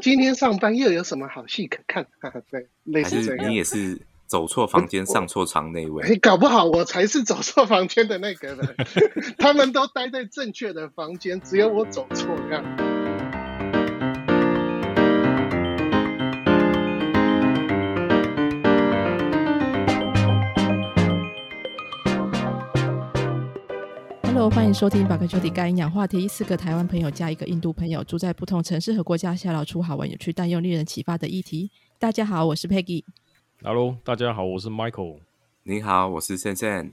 今天上班又有什么好戏可看？对，类似这样。你也是走错房间、上错床那一位？你，搞不好我才是走错房间的那个人，他们都待在正确的房间，只有我走错这样。Hello，欢迎收听《百科求题干营养话题》。四个台湾朋友加一个印度朋友，住在不同城市和国家，下聊出好玩、有趣但又令人启发的议题。大家好，我是 Peggy。Hello，大家好，我是 Michael。你好，我是 Sen Sen。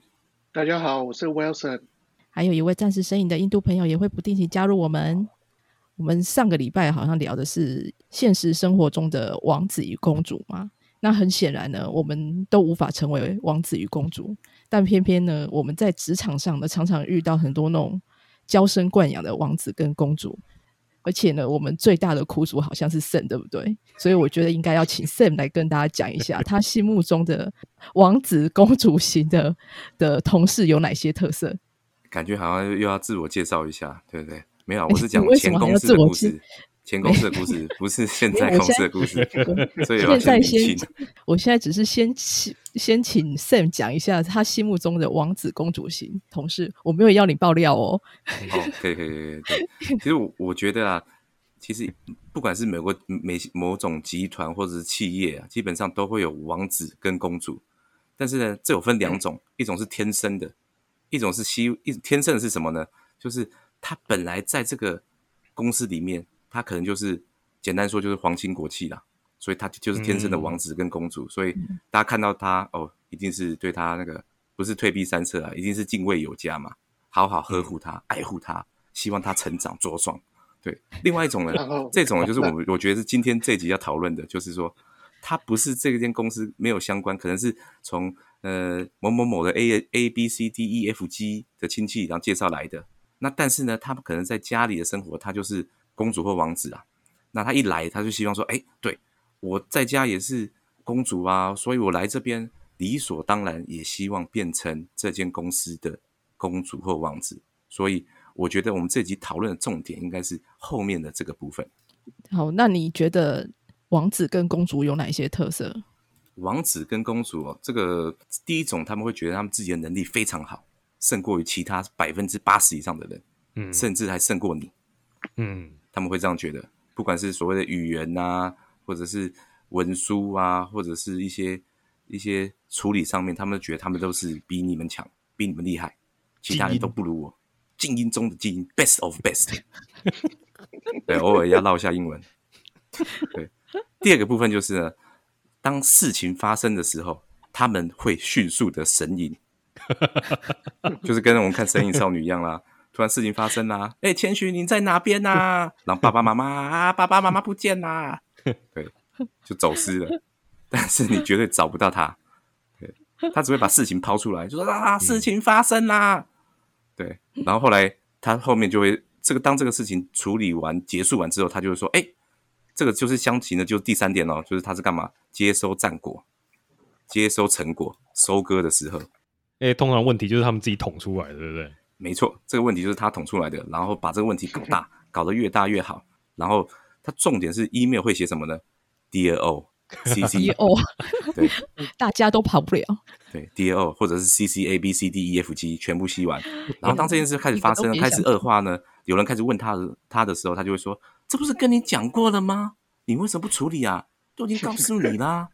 大家好，我是 Wilson。还有一位暂时身影的印度朋友也会不定期加入我们。我们上个礼拜好像聊的是现实生活中的王子与公主嘛，那很显然呢，我们都无法成为王子与公主，但偏偏呢，我们在职场上呢，常常遇到很多那种娇生惯养的王子跟公主，而且呢，我们最大的苦主好像是 Sam，对不对？所以我觉得应该要请 Sam 来跟大家讲一下，他心目中的王子公主型的的同事有哪些特色。感觉好像又要自我介绍一下，对不对？没有，哎我是讲前公司的故事，前公司的故事，不是现在公司的故事，所以要现在先我现在只是先请先请 Sam 讲一下他心目中的王子公主型同事，我没有要你爆料哦。哦，可以可以可以可以。其实我我觉得啊，其实不管是美国每某种集团或者是企业啊，基本上都会有王子跟公主。但是呢，这有分两种，一种是天生的，一种是希一天生的是什么呢？就是他本来在这个公司里面，他可能就是简单说就是皇亲国戚啦，所以他就是天生的王子跟公主。所以大家看到他哦，一定是对他那个不是退避三舍啊，一定是敬畏有加嘛。好好呵护他，爱护他，希望他成长茁壮。对，另外一种呢，这种呢就是我们我觉得是今天这集要讨论的，就是说他不是这间公司没有相关，可能是从呃某某某的 A A B C D E F G 的亲戚然后介绍来的。那但是呢，他们可能在家里的生活，他就是公主或王子啊。那他一来，他就希望说，哎，对我在家也是公主啊，所以我来这边理所当然也希望变成这间公司的公主或王子。所以我觉得我们这集讨论的重点应该是后面的这个部分。好，那你觉得王子跟公主有哪些特色？王子跟公主哦，这个第一种他们会觉得他们自己的能力非常好，胜过于其他百分之八十以上的人，嗯甚至还胜过你。嗯他们会这样觉得，不管是所谓的语言呐、或者是文书啊，或者是一些一些处理上面，他们觉得他们都是比你们强，比你们厉害，其他人都不如我。精英中的精英，best of best。对，偶尔要唠一下英文。对，第二个部分就是呢，当事情发生的时候，他们会迅速的神隐，就是跟我们看《神隐少女》一样啦。突然事情发生啦，哎、千寻你在哪边呐、然后爸爸妈妈啊，爸爸妈妈不见啦，对，就走失了。但是你绝对找不到他，对，他只会把事情抛出来，就说啊，事情发生啦，对，然后后来他后面就会这个当这个事情处理完结束完之后，他就会说，哎、这个就是相情的，就是第三点哦，就是他是干嘛？接收战果，接收成果，收割的时候，哎、通常问题就是他们自己捅出来的，对不对？没错，这个问题就是他捅出来的，然后把这个问题搞大，搞得越大越好。然后他重点是 email 会写什么呢？Dear O C 一 C 哦，对大家都跑不了。对 Dear O 或者是 C C A B C D E F G 全部吸完。然后当这件事开始发生，开始恶化呢，有人开始问他的他的时候，他就会说：“这不是跟你讲过了吗？你为什么不处理啊？都已经告诉你啦，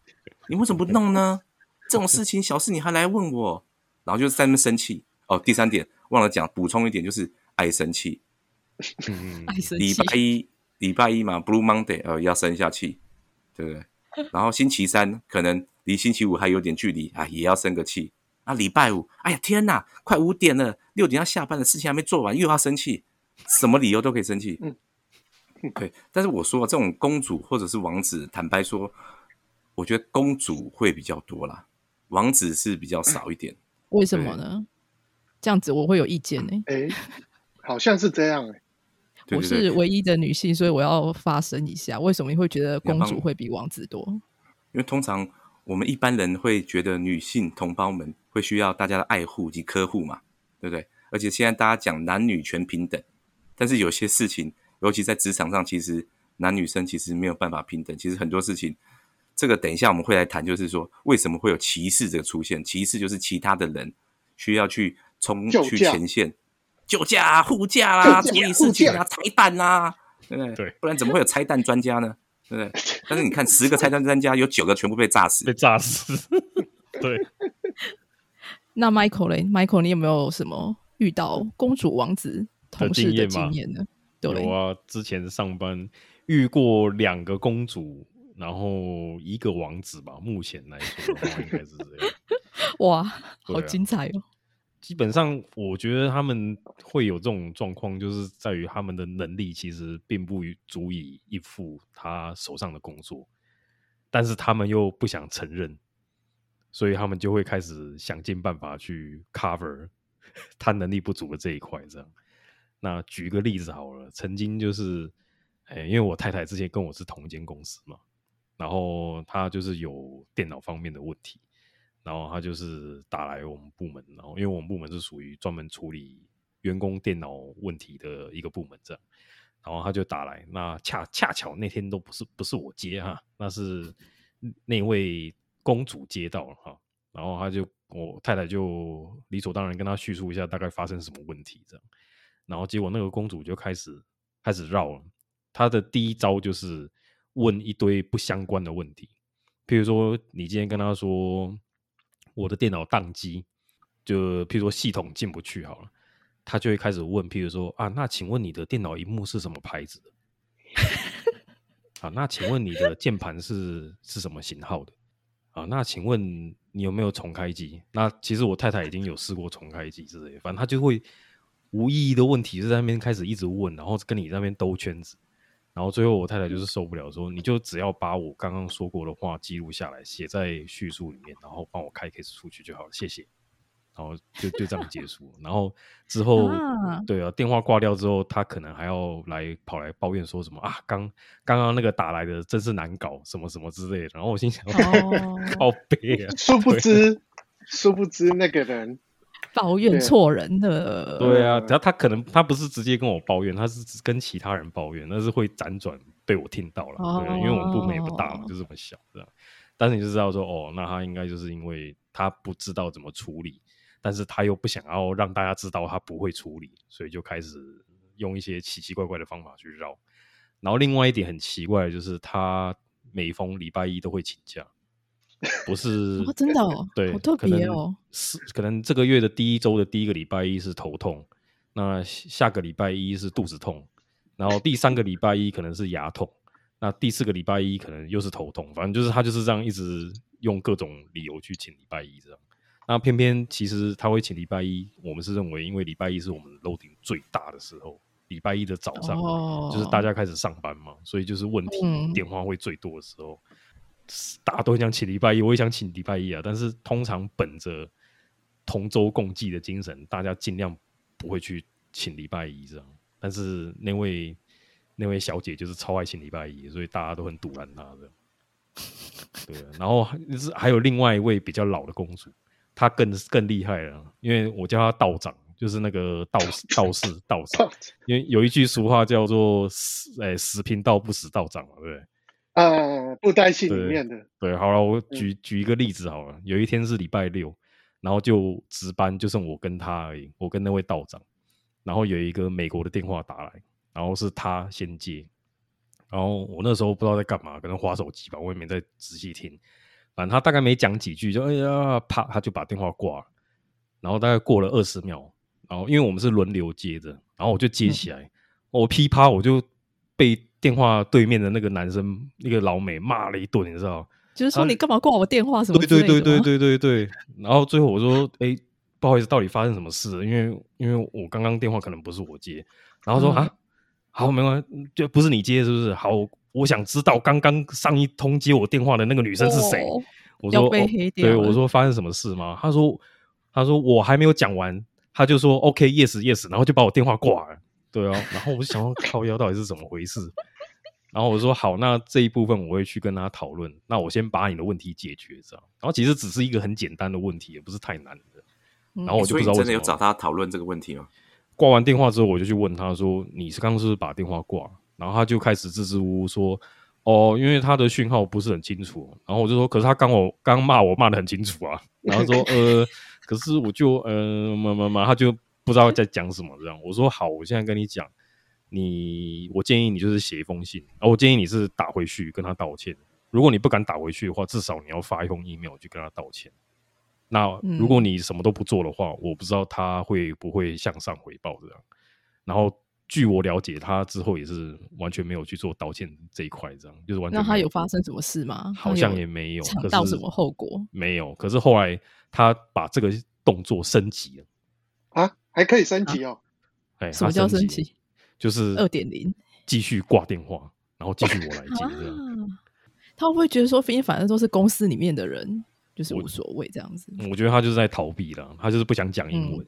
你为什么不弄呢？这种事情小事你还来问我？”然后就在那边生气。哦，第三点忘了讲，补充一点就是爱生气。嗯爱生礼，拜一礼拜一嘛，Blue Monday，呃，要生一下气，对不对？然后星期三可能离星期五还有点距离啊，也要生个气。啊，礼拜五，哎呀天哪，快五点了，六点要下班的事情还没做完，又要生气，什么理由都可以生气。嗯，对。但是我说这种公主或者是王子，坦白说，我觉得公主会比较多啦，王子是比较少一点。为什么呢？这样子我会有意见呢、哎，好像是这样 哎。我是唯一的女性，所以我要发声一下，为什么你会觉得公主会比王子多？因为通常我们一般人会觉得女性同胞们会需要大家的爱护及呵护嘛，对不对？而且现在大家讲男女全平等，但是有些事情，尤其在职场上，其实男女生其实没有办法平等。其实很多事情，这个等一下我们会来谈，就是说为什么会有歧视这个出现？歧视就是其他的人需要去冲去前线救驾啊、护驾啦、处理事情啊、拆弹啦，对不对？对不然怎么会有拆弹专家呢？对不对？但是你看，十个拆弹专家有九个全部被炸死被。炸死。对，那 Michael 嘞，Michael，你有没有什么遇到公主王子同事的经验呢？对有，啊，之前上班遇过两个公主，然后一个王子吧。目前来说的话，应该是这样。哇，好精彩哦！基本上，我觉得他们会有这种状况，就是在于他们的能力其实并不足以应付他手上的工作，但是他们又不想承认，所以他们就会开始想尽办法去 cover 他能力不足的这一块。这样，那举个例子好了，曾经就是，哎、因为我太太之前跟我是同一间公司嘛，然后她就是有电脑方面的问题。然后他就是打来我们部门，然后因为我们部门是属于专门处理员工电脑问题的一个部门，这样，然后他就打来，那恰恰巧那天都不是不是我接哈，那是那位公主接到了哈，然后他就我太太就理所当然跟他叙述一下大概发生什么问题这样，然后结果那个公主就开始开始绕了，她的第一招就是问一堆不相关的问题，譬如说你今天跟她说。我的电脑宕机，就譬如说系统进不去好了，他就会开始问，譬如说啊，那请问你的电脑荧幕是什么牌子的？啊，那请问你的键盘是是什么型号的？啊，那请问你有没有重开机？那其实我太太已经有试过重开机之类的，反正他就会无意义的问题就在那边开始一直问，然后跟你那边兜圈子，然后最后我太太就是受不了，说你就只要把我刚刚说过的话记录下来，写在叙述里面，然后帮我开 case 出去就好了，谢谢。然后就就这样结束。然后之后，啊对啊，电话挂掉之后，他可能还要来跑来抱怨说什么啊，刚刚刚那个打来的真是难搞，什么什么之类的。然后我心想，哦 靠背啊，殊不知，殊不知那个人抱怨错人的，对啊，只要他可能他不是直接跟我抱怨，他是跟其他人抱怨，那是会辗转被我听到了。对，因为我们部门也不大嘛，哦就这么小，这样。但是你就知道说，哦，那他应该就是因为他不知道怎么处理，但是他又不想要让大家知道他不会处理，所以就开始用一些奇奇怪怪的方法去绕。然后另外一点很奇怪的就是，他每逢礼拜一都会请假，不是、哦真的哦对，好特别哦是可能这个月的第一周的第一个礼拜一是头痛，那下个礼拜一是肚子痛，然后第三个礼拜一可能是牙痛，那第四个礼拜一可能又是头痛，反正就是他就是这样一直用各种理由去请礼拜一这样。那偏偏其实他会请礼拜一，我们是认为因为礼拜一是我们 loading 最大的时候，礼拜一的早上、哦就是大家开始上班嘛，所以就是问题、嗯电话会最多的时候。大家都很想请礼拜一，我也想请礼拜一啊。但是通常本着同舟共济的精神，大家尽量不会去请礼拜一这样。但是那位 那位小姐就是超爱请礼拜一，所以大家都很堵拦她这样。对啊，然后是还有另外一位比较老的公主，她更更厉害了，因为我叫她道长，就是那个道士道士道长，因为有一句俗话叫做“死哎死贫道不死道长”嘛，对不对？啊，布袋戏里面的，对，好了，我举举一个例子好了。有一天是礼拜六，然后就值班，就剩我跟他而已，我跟那位道长。然后有一个美国的电话打来，然后是他先接。然后我那时候不知道在干嘛，可能划手机吧，我也没在仔细听。反正他大概没讲几句，就哎呀，啪，他就把电话挂了。然后大概过了二十秒，然后因为我们是轮流接的，然后我就接起来，我噼啪我就被电话对面的那个男生那个老美骂了一顿，你知道就是说你干嘛挂我电话什么对对对对对对对。然后最后我说：“哎、不好意思，到底发生什么事了？因为因为我刚刚电话可能不是我接。”然后说：“嗯啊，好，没关系，就不是你接是不是？好，我想知道刚刚上一通接我电话的那个女生是谁。哦我说：“被哦黑掉了对，我说：“发生什么事吗？”他说：“他说我还没有讲完，他就说 OK yes yes，然后就把我电话挂了。”对啊，然后我就想说靠腰到底是怎么回事？然后我说好，那这一部分我会去跟他讨论。那我先把你的问题解决，这样。然后其实只是一个很简单的问题，也不是太难的。嗯然后我就所以你真的有找他讨论这个问题吗？挂完电话之后，我就去问他说：“你是刚刚是不是把电话挂？”然后他就开始支支吾吾说：“哦，因为他的讯号不是很清楚。”然后我就说：“可是他刚我刚骂我骂的很清楚啊。”然后说：“呃，可是我就呃嘛嘛嘛，他就不知道在讲什么这样。”我说：“好，我现在跟你讲，你我建议你就是写一封信，我建议你是打回去跟他道歉。如果你不敢打回去的话，至少你要发一封 email 去跟他道歉。那如果你什么都不做的话，我不知道他会不会向上回报这样。然后据我了解，他之后也是完全没有去做道歉这一块，这样就是完全。那他有发生什么事吗？好像也没有，尝到什么后果？没有。可是后来他把这个动作升级了啊，还可以升级哦。哎，什么叫升级？就是二点零，继续挂电话，然后继续我来接 这样。他会不会觉得说，反正都是公司里面的人，就是无所谓这样子？我觉得他就是在逃避了，他就是不想讲英文。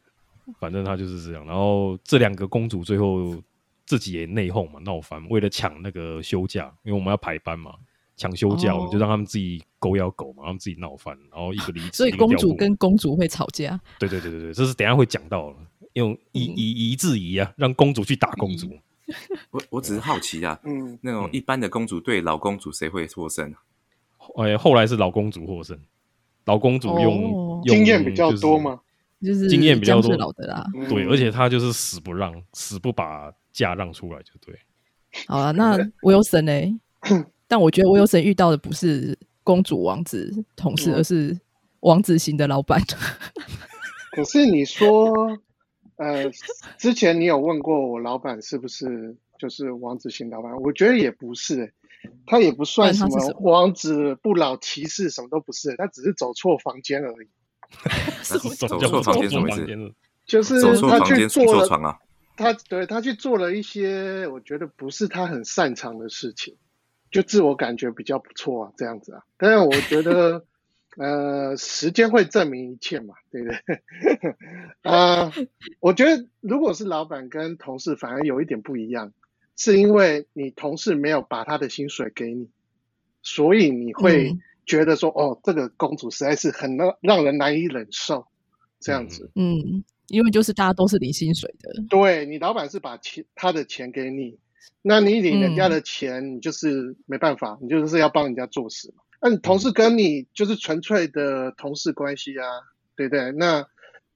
反正他就是这样。然后这两个公主最后自己也内讧嘛，闹翻，为了抢那个休假，因为我们要排班嘛，抢休假，我们就让他们自己狗咬狗嘛，他们自己闹翻，然后一个离职。所以公主跟公主会吵架。对对对对对，这是等下会讲到了，用以以夷制夷啊，让公主去打公主。我我只是好奇啊，嗯，那种一般的公主对老公主谁会获胜？哎，后来是老公主获胜，老公主用经验比较多吗？就是经验比较多。老的啦，对，而且他就是死不让，死不把价让出来，就对。好了，那我有神嘞，但我觉得我有神遇到的不是公主、王子同事，而是王子型的老板。可是你说，呃，之前你有问过我老板是不是就是王子型老板？我觉得也不是，他也不算什么王子不老骑士，什么都不是，他只是走错房间而已。走错房间什么意思？就是他去做了，他对他去做了一些我觉得不是他很擅长的事情，就自我感觉比较不错啊，这样子啊。但是我觉得，呃，时间会证明一切嘛，对不对？啊，我觉得如果是老板跟同事，反而有一点不一样，是因为你同事没有把他的薪水给你，所以你会。觉得说哦，这个公主实在是很让让人难以忍受，这样子。嗯，因为就是大家都是领薪水的。对你老板是把钱他的钱给你，那你领人家的钱，你就是没办法，你就是要帮人家做事嘛。那你同事跟你就是纯粹的同事关系啊，对不对？那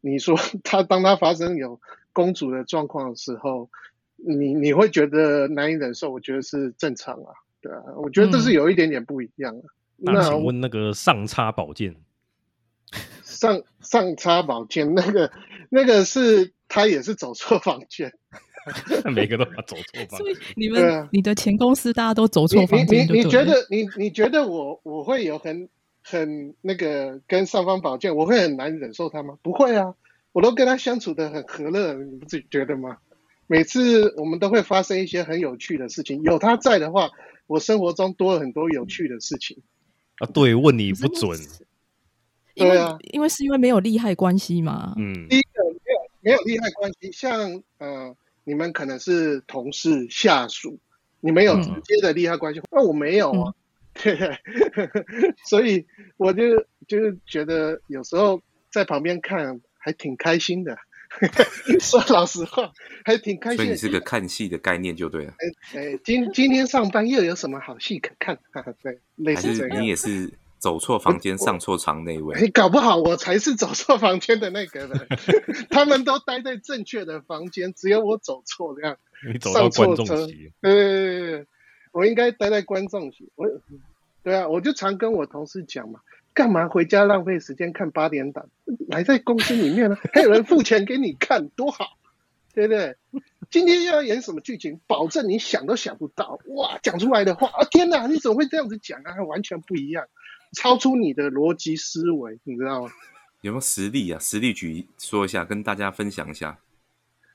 你说 他当他发生有公主的状况的时候，你你会觉得难以忍受？我觉得是正常啊，对啊，我觉得这是有一点点不一样啊。那请问那个上插宝剑，上上插宝剑那个那个是他也是走错房间，每个都要走错房。所以你们你的前公司大家都走错房间，你你觉得你你觉得我我会有很很那个跟上方宝剑，我会很难忍受他吗？不会啊，我都跟他相处的很和乐，你不自己觉得吗？每次我们都会发生一些很有趣的事情，有他在的话，我生活中多了很多有趣的事情。啊，对，问你不准，对啊，因为是因为没有利害关系嘛。嗯，第一个没有没有利害关系，像呃，你们可能是同事、下属，你们有直接的利害关系，那我没有啊，对所以我就就是觉得有时候在旁边看还挺开心的。说老实话，还挺开心。所以你是个看戏的概念就对了。哎哎，今今天上班又有什么好戏可看？对，类似这样。你也是走错房间、上错床那位。哎，搞不好我才是走错房间的那个人。他们都待在正确的房间，只有我走错这样。你走到观众席。对，我应该待在观众席。我，对啊，我就常跟我同事讲嘛。干嘛回家浪费时间看八点档？来在公司里面呢，还有人付钱给你看，多好，对不对？今天要演什么剧情，保证你想都想不到。哇，讲出来的话啊，天哪，你怎么会这样子讲啊？完全不一样，超出你的逻辑思维，你知道吗？有没有实力啊？实力举说一下，跟大家分享一下。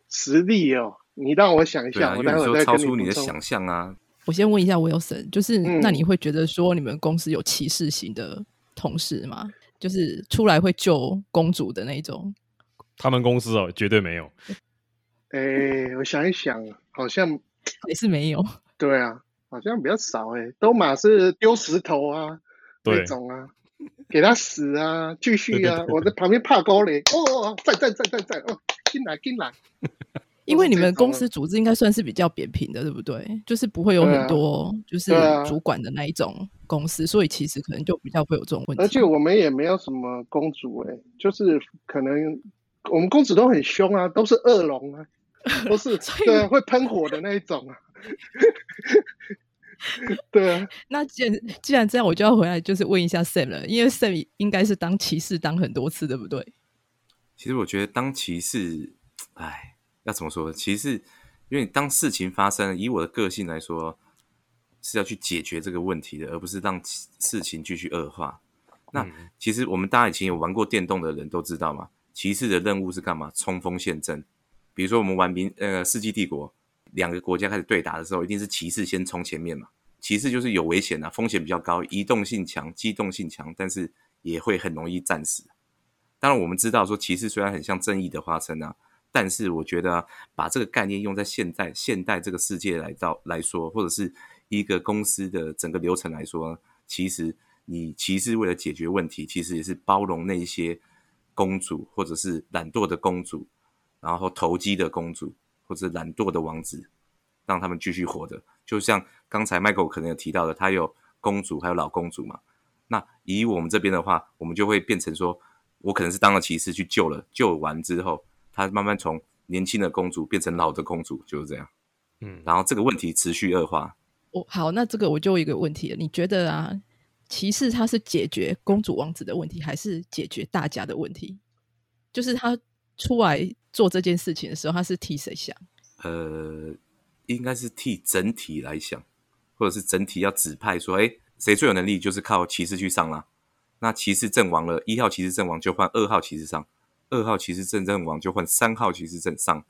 实力哦，你让我想一下，我待会再超出你的想象啊。我先问一下，Wilson，，就是那你会觉得说，你们公司有歧视型的？同事吗，就是出来会救公主的那种。他们公司哦，绝对没有。哎，我想一想，好像也是没有。对啊，好像比较少哎，都马是丢石头啊，那种啊，给他死啊，继续啊，我在旁边怕高嘞。哦哦哦，在在在在在，哦，进来进来。因为你们公司组织应该算是比较扁平的，对不对？就是不会有很多就是主管的那一种公司，所以其实可能就比较会有这种问题。而且我们也没有什么公主哎、就是可能我们公主都很凶啊，都是恶龙啊，都是 对啊，会喷火的那一种啊。对啊，那既然既然这样，我就要回来就是问一下 Sam 了，因为 Sam 应该是当骑士当很多次，对不对？其实我觉得当骑士，哎，要怎么说？骑士，因为你当事情发生，以我的个性来说，是要去解决这个问题的，而不是让事情继续恶化。那嗯其实我们大家以前有玩过电动的人都知道嘛，骑士的任务是干嘛？冲锋陷阵。比如说我们玩民呃世纪帝国，两个国家开始对打的时候，一定是骑士先冲前面嘛。骑士就是有危险啊，风险比较高，移动性强，机动性强，但是也会很容易战死。当然，我们知道说骑士虽然很像正义的化身啊，但是我觉得、把这个概念用在现代现代这个世界来到来说，或者是一个公司的整个流程来说，其实你骑士为了解决问题，其实也是包容那一些公主或者是懒惰的公主，然后投机的公主或者懒惰的王子，让他们继续活着。就像刚才 Michael 可能有提到的，他有公主还有老公主嘛。那以我们这边的话，我们就会变成说，我可能是当了骑士去救了，救完之后，他慢慢从年轻的公主变成老的公主，就是这样。嗯，然后这个问题持续恶化，哦好，那这个我就有一个问题了，你觉得啊，骑士他是解决公主王子的问题，还是解决大家的问题？就是他出来做这件事情的时候，他是替谁想？呃，应该是替整体来想，或者是整体要指派说，哎，谁最有能力，就是靠骑士去上啦。那骑士阵亡了，一号骑士阵亡就换二号骑士上，二号骑士阵阵亡就换三号骑士阵上。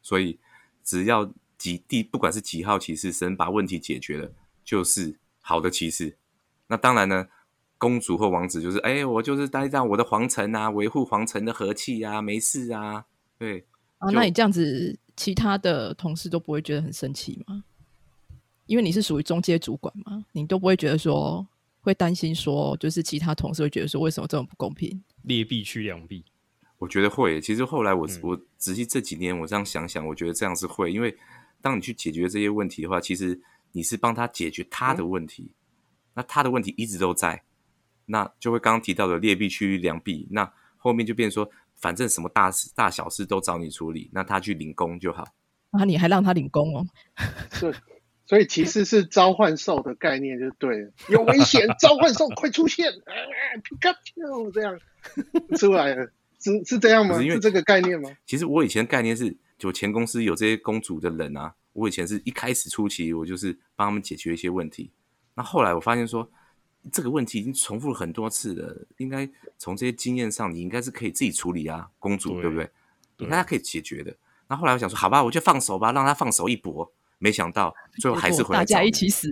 所以只要几第不管是几号骑士，神把问题解决了，就是好的骑士。那当然呢，公主或王子就是，哎，我就是待在我的皇城啊，维护皇城的和气啊，没事啊，对。啊，那你这样子，其他的同事都不会觉得很生气吗？因为你是属于中阶主管嘛，你都不会觉得说会担心说，就是其他同事会觉得说，为什么这么不公平？劣币驱良币。我觉得会。其实后来我、嗯我仔细这几年我这样想想，我觉得这样是会，因为当你去解决这些问题的话，其实你是帮他解决他的问题，那他的问题一直都在，那就会刚刚提到的劣币驱良币，那后面就变成说，反正什么大事大小事都找你处理，那他去领功就好。啊，你还让他领功哦？是，所以其实是召唤兽的概念就对了，有危险，召唤兽快出现，啊，皮卡丘这样出来了，是是这样吗？是因为是这个概念吗？其实我以前的概念是，就前公司有这些公主的人啊，我以前是一开始初期我就是帮他们解决一些问题，那后来我发现说，这个问题已经重复了很多次了，应该从这些经验上，你应该是可以自己处理啊，公主对对不对？对应该可以解决的。那后来我想说，好吧，我就放手吧，让他放手一搏。没想到最后还是回来大家一起死。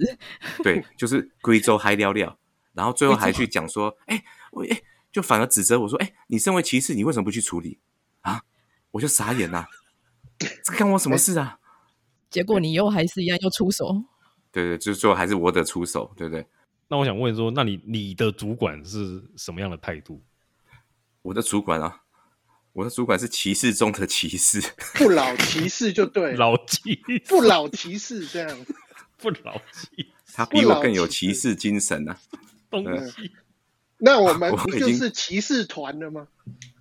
对，就是贵州嗨聊聊，然后最后还去讲说，哎，我哎，就反而指责我说，哎，你身为骑士，你为什么不去处理啊？我就傻眼呐、这干我什么事啊？结果你又还是一样又出手，对对，就最后还是我得出手，对不对？那我想问说，那你你的主管是什么样的态度？我的主管啊，我的主管是骑士中的骑士，不老骑士就对，老 骑不老骑士这样。不老骑他比我更有骑士精神啊。东对西，那我们 不就是骑士团了吗？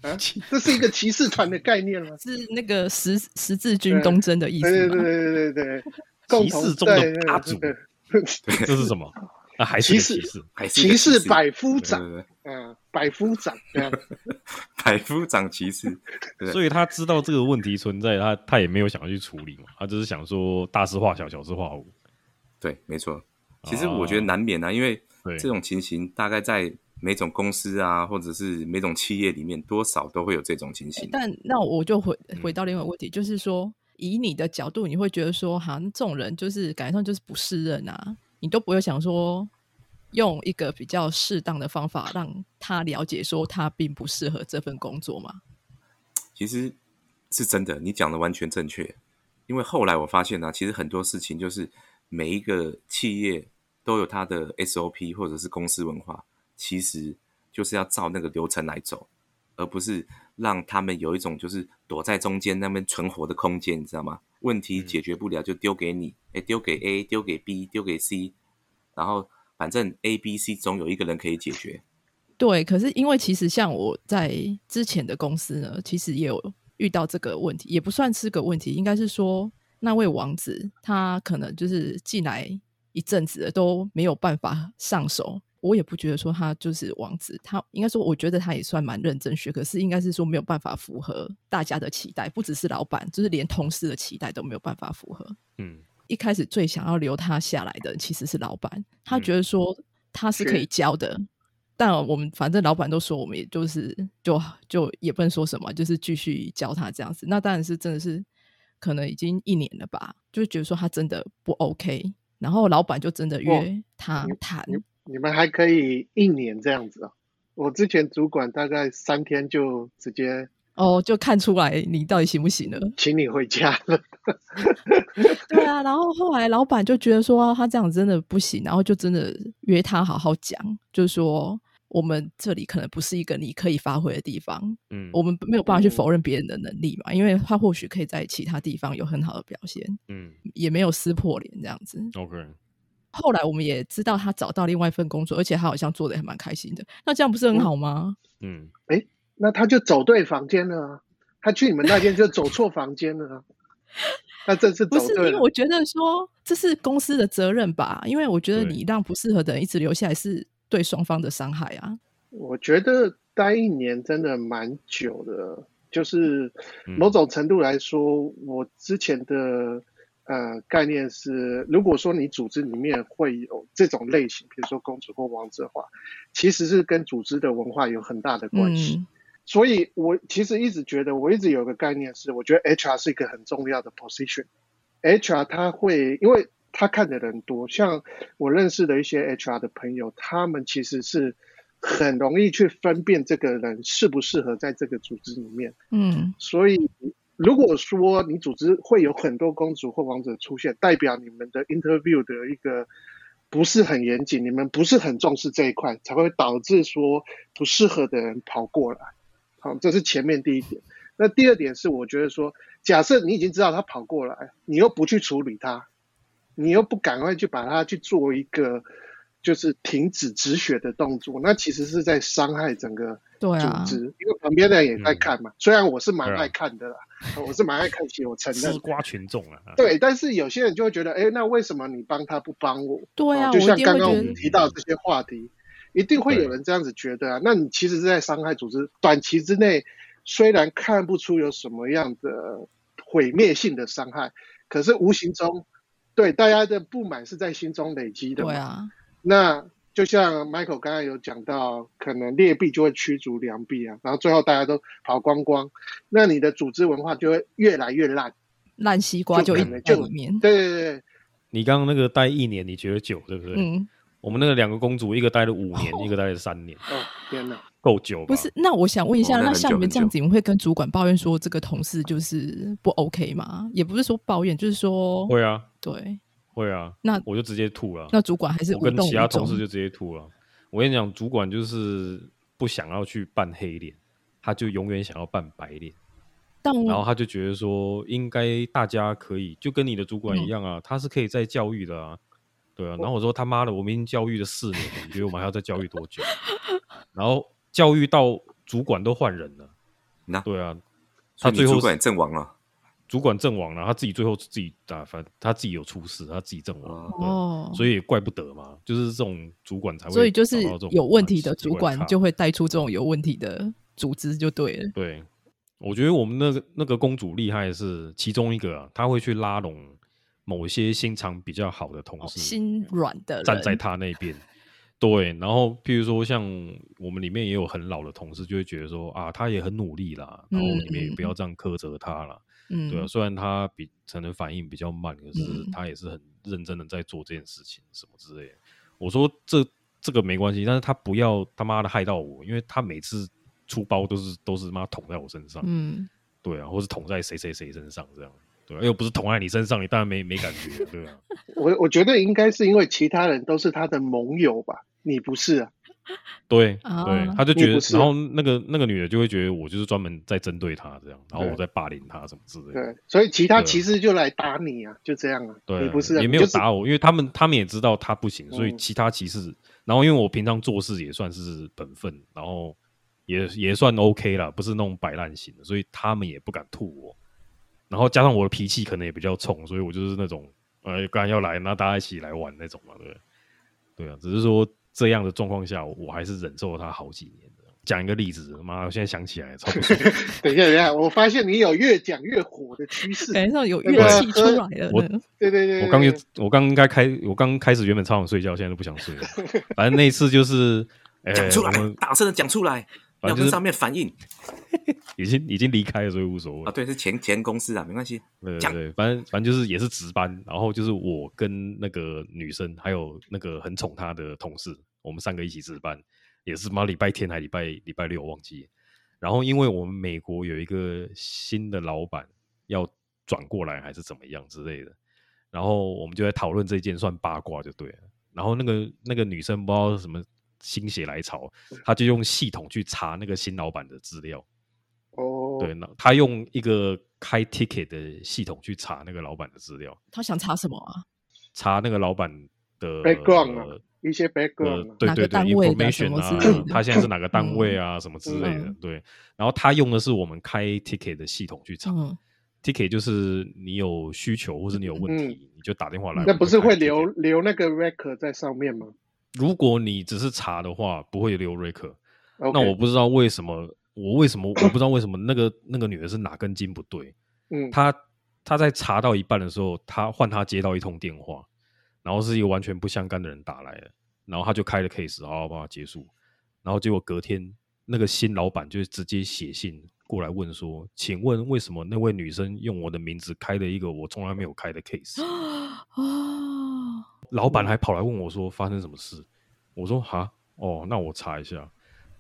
啊，这是一个骑士团的概念吗？是那个十十字军对东征的意思吗？对对对对对骑士中的霸主对这是什么？啊，还是个骑士骑士？还是骑士士百夫对长，嗯，百夫长。百夫长骑士，所以他知道这个问题存在，他他也没有想要去处理嘛，他只是想说大事化小，小事化无。对，没错。其实我觉得难免啊，因为对这种情形大概在每种公司啊，或者是每种企业里面，多少都会有这种情形。但那我就回嗯回到另外一个问题，就是说，以你的角度，你会觉得说，哈，这种人就是感觉上就是不适任啊，你都不会想说，用一个比较适当的方法让他了解说他并不适合这份工作吗？其实是真的，你讲的完全正确。因为后来我发现呢、其实很多事情就是每一个企业都有它的 SOP 或者是公司文化，其实就是要照那个流程来走，而不是让他们有一种就是躲在中间那边存活的空间，你知道吗？问题解决不了就丢给你，哎，丢给 A，丢给 B，丢给 C，然后反正 A、B、C 总有一个人可以解决。对，可是因为其实像我在之前的公司呢，其实也有遇到这个问题，也不算是个问题，应该是说那位王子他可能就是进来一阵子了都没有办法上手。我也不觉得说他就是王子，他应该说我觉得他也算蛮认真学，可是应该是说没有办法符合大家的期待，不只是老板，就是连同事的期待都没有办法符合。嗯，一开始最想要留他下来的其实是老板，他觉得说他是可以教的。但我们反正老板都说，我们也就是就就也不能说什么，就是继续教他这样子。那当然是真的是可能已经一年了吧，就觉得说他真的不 OK，然后老板就真的约他谈。你们还可以一年这样子啊？我之前主管大概三天就直接哦，就看出来你到底行不行了，请你回家了。对啊，然后后来老板就觉得说他这样真的不行，然后就真的约他好好讲，就是说我们这里可能不是一个你可以发挥的地方，嗯，我们没有办法去否认别人的能力嘛，因为他或许可以在其他地方有很好的表现，嗯，也没有撕破脸这样子。OK，后来我们也知道他找到另外一份工作，而且他好像做的还蛮开心的，那这样不是很好吗？嗯，哎那他就走对房间了啊，他去你们那间就走错房间了啊。那这次不是，因为我，觉得说这是公司的责任吧，因为我觉得你让不适合的人一直留下来是对双方的伤害啊。我觉得待一年真的蛮久的，就是嗯某种程度来说，我之前的呃概念是，如果说你组织里面会有这种类型，比如说公主或王子的话，其实是跟组织的文化有很大的关系。嗯所以我其实一直觉得，我一直有个概念是，我觉得 HR 是一个很重要的 position。HR 他会，因为他看的人多，像我认识的一些 HR 的朋友，他们其实是很容易去分辨这个人适不适合在这个组织里面。嗯所以，如果说你组织会有很多公主或王子出现，代表你们的 interview 的一个不是很严谨，你们不是很重视这一块，才会导致说不适合的人跑过来。好，这是前面第一点。那第二点是，我觉得说，假设你已经知道他跑过来，你又不去处理他，你又不赶快去把他去做一个就是停止止血的动作，那其实是在伤害整个对啊，织，因为旁边的人也在看嘛。虽然我是蛮爱看的啦，我是蛮爱看戏，我承认吃。瓜群众啊，对，但是有些人就会觉得，哎，那为什么你帮他不帮我？对啊，哦就像刚刚我们提到这些话题，一定会有人这样子觉得啊。那你其实是在伤害组织，短期之内虽然看不出有什么样的毁灭性的伤害，可是无形中对大家的不满是在心中累积的嘛。对啊，那就像 Michael 刚才有讲到，可能劣币就会驱逐良币啊，然后最后大家都跑光光，那你的组织文化就会越来越烂。烂西瓜就一年就可能在里面。对对对，你刚刚那个待一年，你觉得久对不对？嗯，我们那个两个公主，一个待了五年，一个待了三年，哦天哪，够久？不是，那我想问一下，哦那那像你们这样子，你们会跟主管抱怨说这个同事就是不 OK 吗？也不是说抱怨，就是说，会啊，对，会啊，那我就直接吐了。那主管还是我跟其他同事。就直接吐了。我跟你讲，主管就是不想要去扮黑脸，他就永远想要扮白脸，但然后他就觉得说，应该大家可以就跟你的主管一样啊，他是可以再教育的啊，对啊。然后我说他妈的，我们已经教育了四年了，你觉得我们还要再教育多久？然后教育到主管都换人了，那对啊，他最后主管也阵亡了。主管阵亡了，他自己最后自己打，反正他自己有出事，他自己阵亡，哦所以也怪不得嘛，就是这种主管才会，所以就是有问题的主管就会带出这种有问题的组织，就对了。对，我觉得我们那个那个公主厉害的是其中一个啊，她会去拉拢某些心肠比较好的同事，哦心软的人站在她那边。对，然后譬如说像我们里面也有很老的同事，就会觉得说啊，他也很努力啦，然后嗯你们也嗯不要这样苛责他啦。嗯，对啊，虽然他比可能反应比较慢，可是嗯。他也是很认真的在做这件事情，什么之类的。我说这这个没关系，但是他不要他妈的害到我，因为他每次出包都是都是妈捅在我身上，嗯，对啊，或是捅在谁谁谁身上这样，对啊，又不是捅在你身上，你当然没没感觉，对啊，我我觉得应该是因为其他人都是他的盟友吧，你不是啊？对啊对，他就觉得然后那个那个女的就会觉得我就是专门在针对她这样，然后我在霸凌她什么之类的。对，所以其他骑士就来打你啊，就这样啊。对，你不是啊也没有打我，因为他们他们也知道他不行，所以嗯其他骑士，然后因为我平常做事也算是本分，然后也也算 OK 啦，不是那种摆烂型的，所以他们也不敢吐我。然后加上我的脾气可能也比较冲，所以我就是那种呃，刚要来，那大家一起来玩那种嘛，对不对？对啊，只是说这样的状况下，我还是忍受了他好几年的。讲一个例子，妈，我现在想起来超不爽。等一下，等一下，我发现你有越讲越火的趋势。感觉上有那个乐器出来了我呢。对对对，我刚我刚应该开，我刚开始原本超想睡觉，现在都不想睡了。反正那一次就是，呃，讲出来，大声的讲出来，要跟上面反映 已经已经离开了，所以无所谓啊。。对，是前前公司啊，没关系。讲对对对，反正反正就是也是值班，然后就是我跟那个女生，还有那个很宠她的同事，我们三个一起值班，也是妈礼拜天还礼拜礼拜六忘记。然后因为我们美国有一个新的老板要转过来还是怎么样之类的，然后我们就在讨论这件算八卦就对了。然后那个那个女生不知道什么心血来潮，他就用系统去查那个新老板的资料。哦，对，那他用一个开 ticket 的系统去查那个老板的资料，他想查什么啊？查那个老板的 background 啊呃一些 background 啊哪个对对对单位的什，information 么之类的，啊他现在是哪个单位啊，什么之类的嗯，对。然后他用的是我们开 ticket 的系统去查嗯，，ticket 就是你有需求或是你有问题，你就打电话来。那不是会留留那个 record 在上面吗？如果你只是查的话，不会留 record。OK 那我不知道为什么，我为什么 我不知道为什么那个那个女的是哪根筋不对。嗯，他他在查到一半的时候，她换她接到一通电话，然后是一个完全不相干的人打来的，然后她就开了 case，好好帮他结束。然后结果隔天那个新老板就直接写信过来问说：“请问为什么那位女生用我的名字开了一个我从来没有开的 case？” 哦，老板还跑来问我说发生什么事，我说哈哦，那我查一下。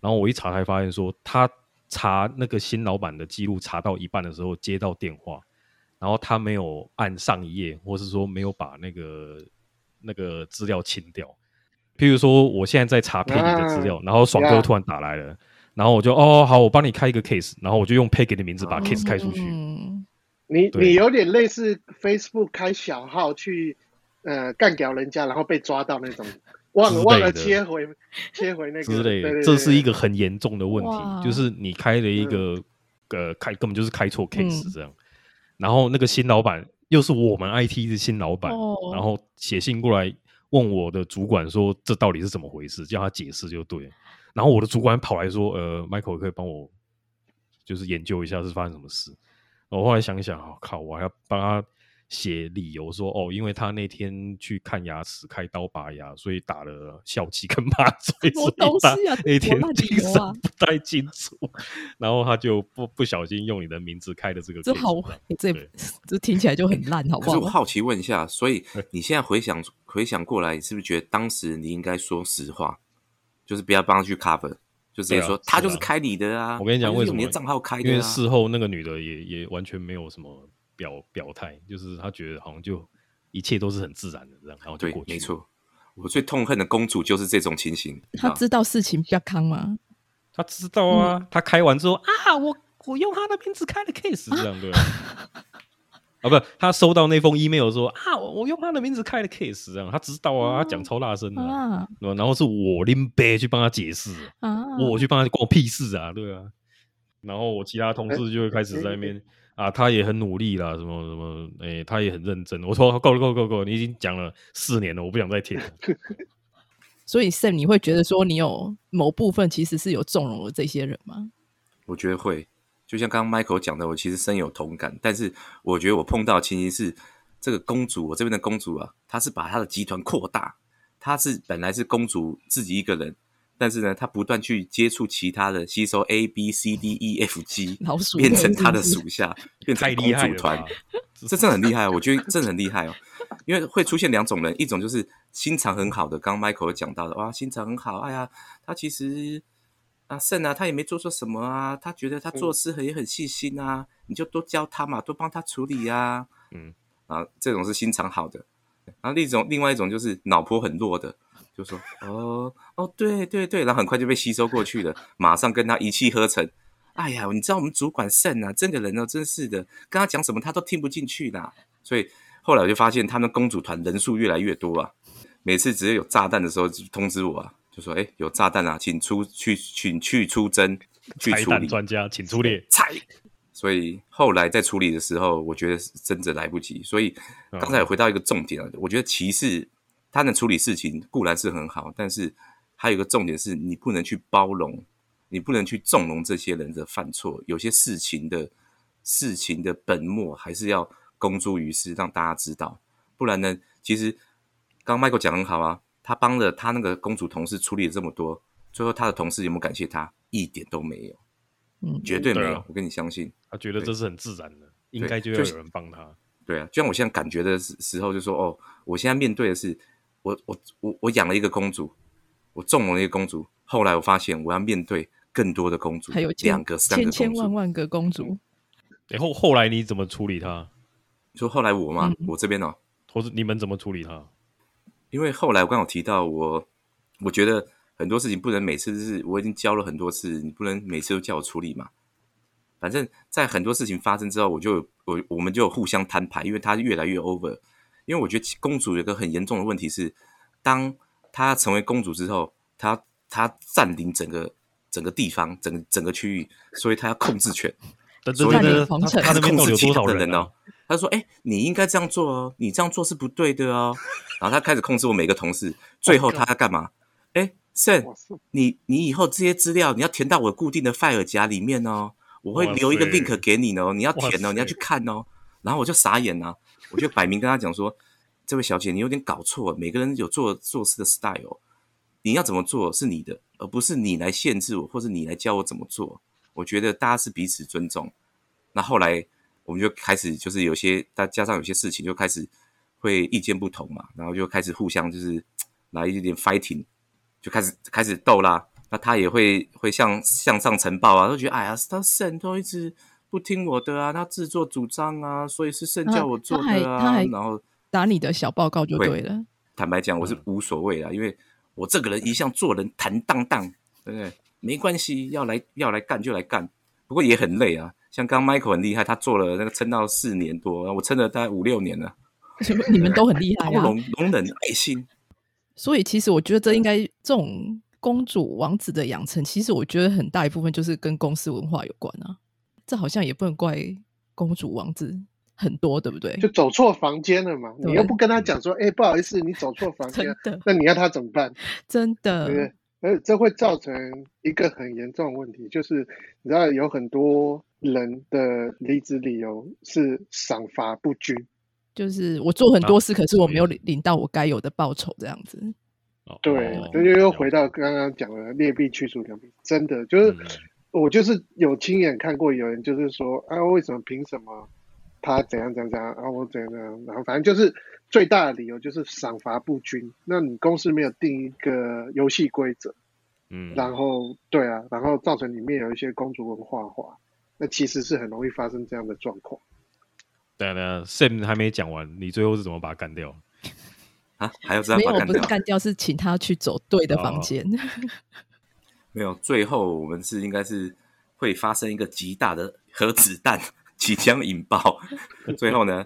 然后我一查才发现说，他查那个新老板的记录查到一半的时候接到电话，然后他没有按上一页，或是说没有把那个那个资料清掉。譬如说，我现在在查 Peggy 的资料，啊然后爽哥突然打来了，然后我就哦好，我帮你开一个 case，然后我就用 Peggy 的名字把 case 开出去。嗯，你你有点类似 Facebook 开小号去呃干掉人家，然后被抓到那种，忘了忘了切回切回那个这是一个很严重的问题，就是你开了一个、呃开根本就是开错 case 这样，然后那个新老板又是我们 IT 的新老板，哦。然后写信过来问我的主管说这到底是怎么回事，叫他解释就对。了。然后我的主管跑来说，呃，Michael 可以帮我就是研究一下是发生什么事。我后来想一想，哦靠，我还要帮他写理由说，哦，因为他那天去看牙齿开刀拔牙，所以打了笑气跟麻醉，什么所以他东西啊那天多烂理精神由啊不太清楚，然后他就不不小心用你的名字开的这个这好，这 这听起来就很烂，好不好？可是我好奇问一下，所以你现在回想回想过来，你是不是觉得当时你应该说实话，就是不要帮他去 cover，就直接说他就是开你的啊？我跟你讲为什么你的账号开因为？事后那个女的也也完全没有什么表表态，就是他觉得好像就一切都是很自然的这样，然后就对过，去。没，错。我最痛恨的公主就是这种情形。你知道他知道事情不要康吗？他知道啊，他开完之后啊，我我用他的名字开了 case 这样对吧？啊，不，他收到那封 email 说啊，我我用他的名字开了 case 这样，他知道啊，他讲超大声的啊，啊对吧然后是我拎杯去帮他解释，啊！我去帮他关我屁事啊，对啊。然后我其他同事就会开始在那边啊，他也很努力啦，什么什么，哎、他也很认真。我说够了，够，够，够，你已经讲了四年了，我不想再听了。所以 Sam，你会觉得说你有某部分其实是有纵容了这些人吗？我觉得会，就像刚刚 Michael 讲的，我其实深有同感。但是我觉得我碰到的情形是，这个公主，我这边的公主啊，她是把她的集团扩大，她是本来是公主自己一个人，但是呢，他不断去接触其他的，吸收 A B C D E F G，老鼠变成他的属下，变成公主团，这真的很厉害，我觉得真的很厉害哦。因为会出现两种人，一种就是心肠很好的，刚刚 Michael 有讲到的，哇，心肠很好，哎呀，他其实啊胜啊，他也没做错什么啊，他觉得他做事很也很细心啊，你就多教他嘛，多帮他处理啊，嗯，啊，这种是心肠好的。然后另一种另外一种就是脑波很弱的，就说哦哦对对对，然后很快就被吸收过去了，马上跟他一气呵成。哎呀，你知道我们主管肾啊，这个人哦，真是的，跟他讲什么他都听不进去的。所以后来我就发现，他们公主团人数越来越多啊。每次只要有炸弹的时候，就通知我啊，就说：“哎，有炸弹啊，请出去，请去出征，去处理。”专家，请出列。拆。所以后来在处理的时候，我觉得真的来不及。所以刚才回到一个重点啊，我觉得骑士他能处理事情固然是很好，但是还有一个重点是你不能去包容，你不能去纵容这些人的犯错。有些事情的事情的本末还是要公诸于世，让大家知道。不然呢，其实。刚 Michael 讲很好啊，他帮了他那个公主同事处理了这么多，最后他的同事有没有感谢他？一点都没有，嗯，绝对没有。我跟你相信，他觉得这是很自然的，应该就要有人帮他。对啊，就像我现在感觉的时时候，就说哦，我现在面对的是我我我我养了一个公主，我纵容了一个公主，后来我发现我要面对更多的公主，还有两个、三个、千千万万个公主。然后后来你怎么处理他？说后来我嘛，我这边呢，或者你们怎么处理她？因为后来我刚好提到我，我觉得很多事情不能每次是我已经教了很多次，你不能每次都叫我处理嘛。反正，在很多事情发生之后，我就我我们就互相摊牌，因为他越来越 over。因为我觉得公主有个很严重的问题是，当她成为公主之后，她她占领整个整个地方，整整个区域，所以她要控制权。所以呢，他的控制其他的人哦。他说：“哎，你应该这样做哦，你这样做是不对的哦。”然后他开始控制我每个同事，最后他要干嘛？哎，Sen，你你以后这些资料你要填到我固定的 file 夹里面哦，我会留一个 link 给你哦，你要填哦，你要去看哦。然后我就傻眼了，我就摆明跟他讲说：“这位小姐，你有点搞错，每个人有做做事的 style，你要怎么做是你的，而不是你来限制我，或是你来教我怎么做。我觉得大家是彼此尊重。那后来。”我们就开始就是有些，再加上有些事情就开始会意见不同嘛，然后就开始互相就是 来一点 fighting，就开始开始斗啦。那他也会会向向上呈报啊，都觉得哎呀，他圣都一直不听我的啊，他自作主张啊，所以是圣叫我做的啊。然后打你的小报告就对了。坦白讲，我是无所谓啦，因为我这个人一向做人坦荡荡，对不对？没关系，要来要来干就来干，不过也很累啊。像刚 Michael 很厉害，他做了那个撑到四年多，我撑了大概五六年了。你们都很厉害，容容忍爱心。所以其实我觉得这应该这种公主王子的养成，其实我觉得很大一部分就是跟公司文化有关啊。这好像也不能怪公主王子很多，对不对？就走错房间了嘛，你又不跟他讲说，哎，不好意思，你走错房间，那你要他怎么办？真的，对不对？而这会造成一个很严重的问题，就是你知道有很多。人的离职理由是赏罚不均，就是我做很多事，可是我没有领领到我该有的报酬，这样子。对，这就又回到刚刚讲的劣币驱逐良币，真的就是我就是有亲眼看过有人就是说啊，为什么凭什么他怎样怎样怎样啊，我怎样怎样，然后反正就是最大的理由就是赏罚不均，那你公司没有定一个游戏规则，嗯，然后对啊，然后造成里面有一些公主文化化。那其实是很容易发生这样的状况。对啊，Sam 还没讲完，你最后是怎么把他干掉？啊，还有这样把干掉？干掉是请他去走对的房间。没有，最后我们是应该是会发生一个极大的核子弹即将引爆。最后呢，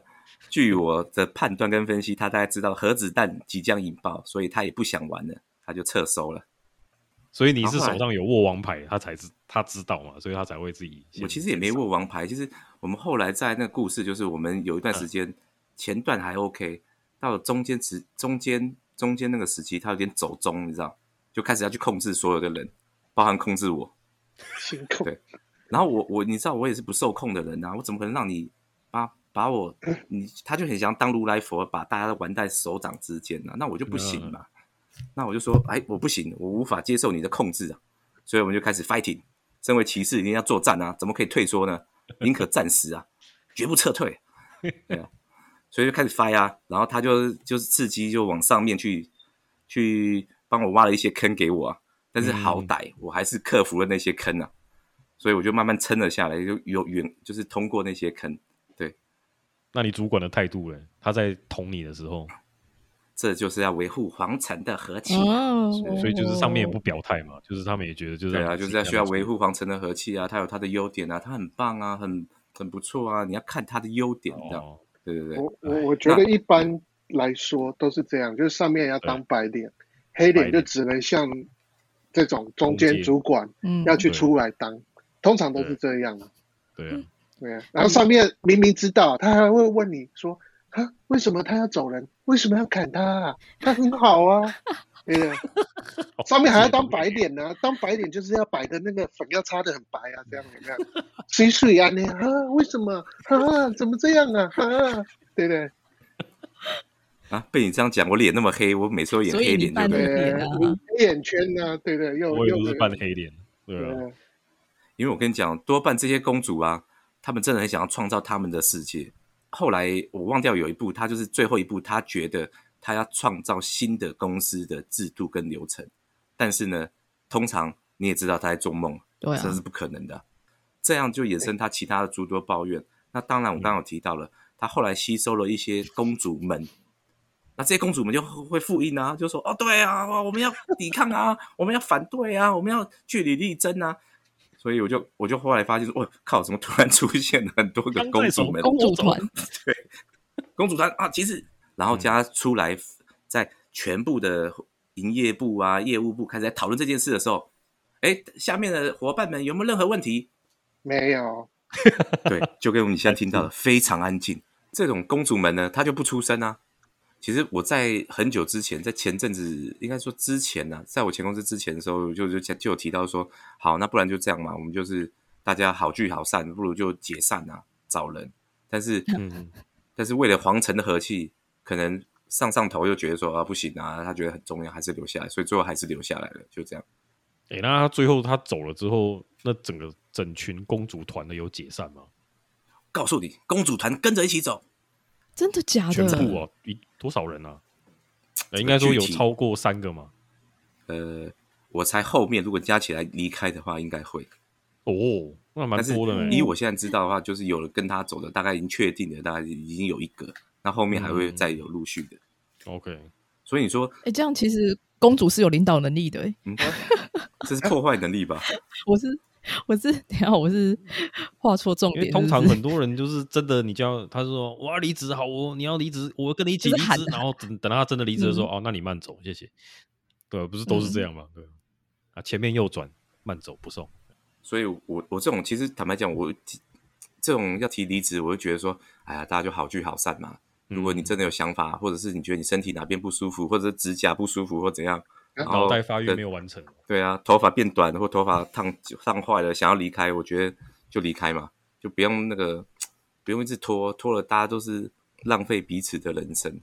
据我的判断跟分析，他大概知道核子弹即将引爆，所以他也不想玩了，他就撤收了。所以你是手上有握王牌，他才知他知道嘛，所以他才会自己。我其实也没握王牌，其实我们后来在那个故事，就是我们有一段时间前段还 OK，到了中间时中间中间那个时期，他有点走中，你知道，就开始要去控制所有的人，包含控制我。对，然后我我你知道我也是不受控的人啊，我怎么可能让你把把我你他就很想当如来佛，把大家都玩在手掌之间呢？那我就不行嘛。那我就说，哎，我不行，我无法接受你的控制啊，所以我们就开始 fighting。身为骑士，一定要作战啊，怎么可以退缩呢？宁可战死啊，绝不撤退。对啊，所以就开始 fight 啊，然后他就就是刺激，就往上面去去帮我挖了一些坑给我啊。但是好歹我还是克服了那些坑啊，所以我就慢慢撑了下来，就有远就是通过那些坑。对，那你主管的态度呢？他在捅你的时候。这就是要维护皇城的和气。哦，所以就是上面也不表态嘛，就是他们也觉得就是对啊，就是要需要维护护皇城的和气啊，他有他的优点啊，他很棒啊，很很不错啊，你要看他的优点这样。哦，对对对，我我我觉得一般来说都是这样，就是上面要当白脸，黑脸就只能像这种中间主管嗯，要去出来当，通常都是这样啊。对啊，对啊，然后上面明明知道，他还会问你说，啊，为什么他要走人？为什么要砍他啊？他很好啊。对啊，上面还要当白脸呢、当白脸就是要摆的那个粉要擦的很白啊，这样有没有？水水啊，你啊，为什么啊？怎么这样啊？啊，对不对？啊，被你这样讲，我脸那么黑，我每次都演黑脸，对不对？黑眼圈呢、对不对？又又我也都是扮黑脸，对啊，因为我跟你讲，多半这些公主啊，她们真的很想要创造他们的世界。后来我忘掉有一部，她就是最后一部，她觉得她要创造新的公司的制度跟流程，但是呢，通常你也知道她在做梦，对啊这是，不可能的。这样就衍生她其他的诸多抱怨。那当然，我刚刚有提到了，她后来吸收了一些公主们。那这些公主们就会复印啊，就说哦，对啊，我们要抵抗啊，我们要反对啊，我们要据理力争啊。所以我就我就后来发现说，我靠，怎么突然出现了很多个公主们？公主团 对，公主团啊，其实然后加出来，在全部的营业部啊、业务部开始在讨论这件事的时候，哎，下面的伙伴们有没有任何问题？没有，对，就跟你现在听到的非常安静。这种公主们呢，她就不出声啊。其实我在很久之前，在前阵子，应该说之前呢、在我前公司之前的时候，就就就有提到说，好，那不然就这样嘛，我们就是大家好聚好散，不如就解散啊，找人。但是，嗯，但是为了皇城的和气，可能上上头又觉得说啊不行啊，他觉得很重要，还是留下来，所以最后还是留下来了，就这样。哎，那他最后他走了之后，那整个整群公主团的有解散吗？告诉你，公主团跟着一起走，真的假的全部的？哦，一多少人啊？呃应该说有超过三个吗？呃，我猜后面如果加起来离开的话，应该会。哦，那蛮多的呢。以我现在知道的话，就是有了跟他走的，大概已经确定的，大概已经有一个，那后面还会再有陆续的。OK，所以你说，哎，这样其实公主是有领导能力的，这是破坏能力吧？我是 我是，等下我是画错重点，是是通常 很多人就是真的，你叫他说我要离职，好，我你要离职，我跟你一起离就是喊职，然后等等到他真的离职的时候，嗯哦，那你慢走，谢谢。对，不是都是这样吗？对啊，前面右转，慢走不送。所以我我这种其实坦白讲，我这种要提离职，我就觉得说，哎呀，大家就好聚好散嘛。如果你真的有想法，或者是你觉得你身体哪边不舒服，或者是指甲不舒服或怎样，脑袋发育等没有完成，对啊，头发变短或头发烫烫坏了，想要离开，我觉得就离开嘛，就不用那个不用一直拖，拖了大家都是浪费彼此的人生。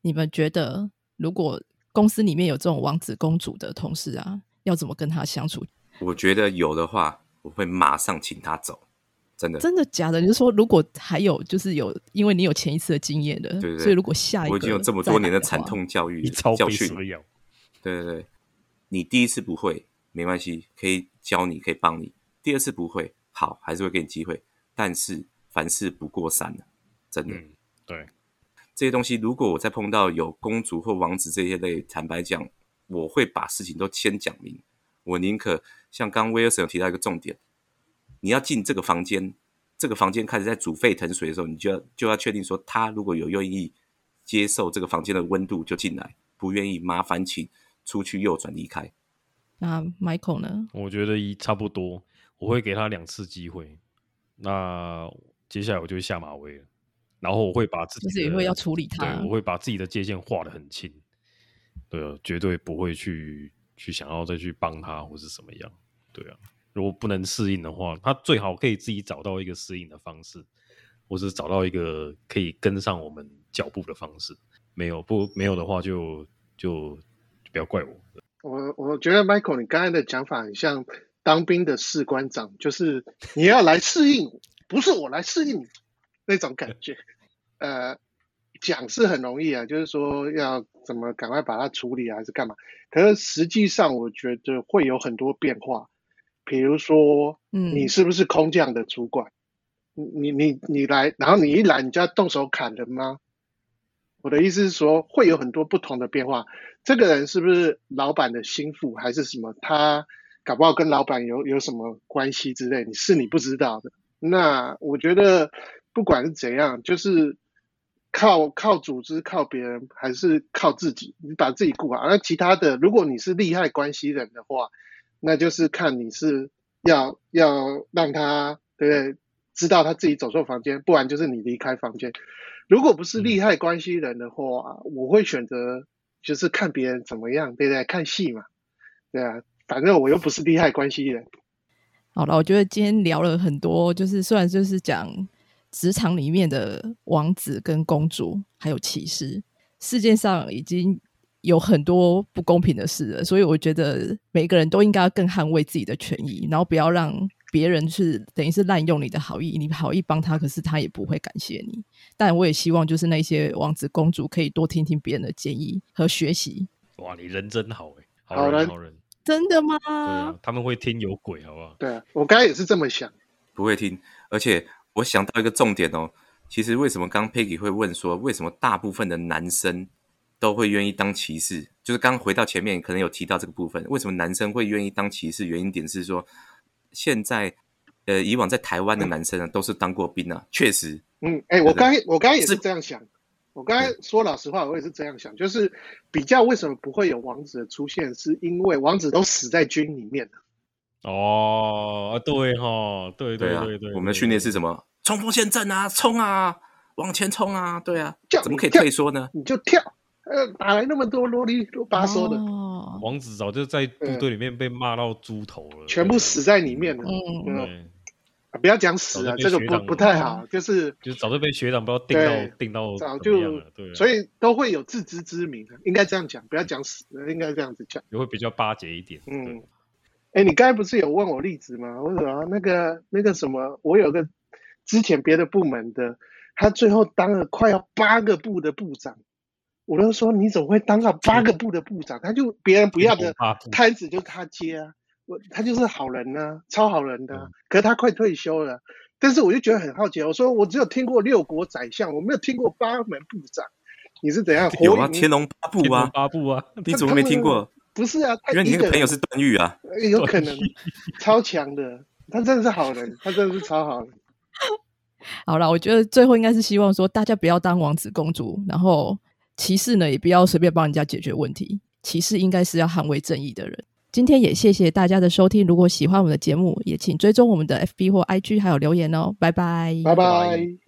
你们觉得，如果公司里面有这种王子公主的同事啊，要怎么跟他相处？我觉得有的话，我会马上请他走，真的。真的假的？你是说，如果还有就是有，因为你有前一次的经验的，对对所以如果下一个我已经有这么多年的惨痛教育教训。对对对，你第一次不会没关系，可以教你，可以帮你。第二次不会，好，还是会给你机会。但是凡事不过三了，真的。嗯，对，这些东西，如果我再碰到有公主或王子这些类，坦白讲，我会把事情都先讲明。我宁可像刚刚威尔森有提到一个重点，你要进这个房间，这个房间开始在煮沸腾水的时候，你就要就要确定说，他如果有愿意接受这个房间的温度就进来，不愿意麻烦请出去右转离开。那 Michael 呢？我觉得一差不多，我会给他两次机会。那接下来我就会下马威了，然后我会把自己的就是也会要处理他对，我会把自己的界限画得很清，对啊，绝对不会去去想要再去帮他或是什么样，对啊，如果不能适应的话，他最好可以自己找到一个适应的方式，或是找到一个可以跟上我们脚步的方式。没有不没有的话就，就就不要怪我。我我觉得 Michael，你刚才的讲法很像当兵的士官长，就是你要来适应，不是我来适应你那种感觉。呃，讲是很容易啊，就是说要怎么赶快把它处理啊，还是干嘛？可是实际上，我觉得会有很多变化。比如说，嗯你是不是空降的主管？你你你你来，然后你一来，你就要动手砍人吗？我的意思是说，会有很多不同的变化。这个人是不是老板的心腹，还是什么？他搞不好跟老板有有什么关系之类，你是你不知道的。那我觉得不管是怎样，就是靠靠组织、靠别人，还是靠自己，你把自己顾好。那其他的，如果你是利害关系人的话，那就是看你是要要让他对不对？知道他自己走错房间，不然就是你离开房间。如果不是利害关系人的话，我会选择就是看别人怎么样，对不对？看戏嘛，对啊，反正我又不是利害关系人。好了，我觉得今天聊了很多，就是虽然就是讲职场里面的王子跟公主，还有骑士，世界上已经有很多不公平的事了，所以我觉得每个人都应该更捍卫自己的权益，然后不要让别人是等于是滥用你的好意，你好意帮他，可是他也不会感谢你。但我也希望就是那些王子公主可以多听听别人的建议和学习。哇，你人真好哎，好好人人好人，真的吗？对啊，他们会听有鬼，好不好？对啊，我刚才也是这么想。不会听。而且我想到一个重点哦，其实为什么刚刚 Peggy 会问说，为什么大部分的男生都会愿意当骑士？就是刚回到前面可能有提到这个部分，为什么男生会愿意当骑士？原因点是说，现在呃以往在台湾的男生呢都是当过兵啊，确实嗯，哎、我刚才我刚才也是是这样想。我刚才说老实话，我也是这样想，就是比较为什么不会有王子的出现，是因为王子都死在军里面了。哦，对哈，对对啊对对，我们的训练是什么？冲锋陷阵啊，冲啊，往前冲啊，对啊叫，怎么可以退缩呢？你就跳，呃，哪来那么多啰里啰巴嗦的，哦王子早就在部队里面被骂到猪头了，全部死在里面了。嗯，嗯，不要讲死啊，早就被这个不不太好，就是就是早就被学长不知道定到对定到早就对啊，所以都会有自知之明，应该这样讲，不要讲死，应该这样子讲。也会比较巴结一点，嗯对，哎，你刚才不是有问我例子吗？我说啊那个那个什么，我有个之前别的部门的，他最后当了快要八个部的部长。我都说你怎么会当上八个部的部长？他就别人不要的摊子就他接啊，我他就是好人呐、超好人的可是他快退休了，但是我就觉得很好奇，我说我只有听过六国宰相，我没有听过八门部长，你是怎样？有啊，天龙八部啊，八部啊，你怎么没听过？不是啊，因为那个朋友是段誉啊，呃有可能超强的，他真的是好人，他真的是超好人。好了，我觉得最后应该是希望说，大家不要当王子公主，然后骑士呢也不要随便帮人家解决问题，骑士应该是要捍卫正义的人。今天也谢谢大家的收听，如果喜欢我们的节目，也请追踪我们的 FB 或 IG，还有留言哦，拜拜，拜拜拜。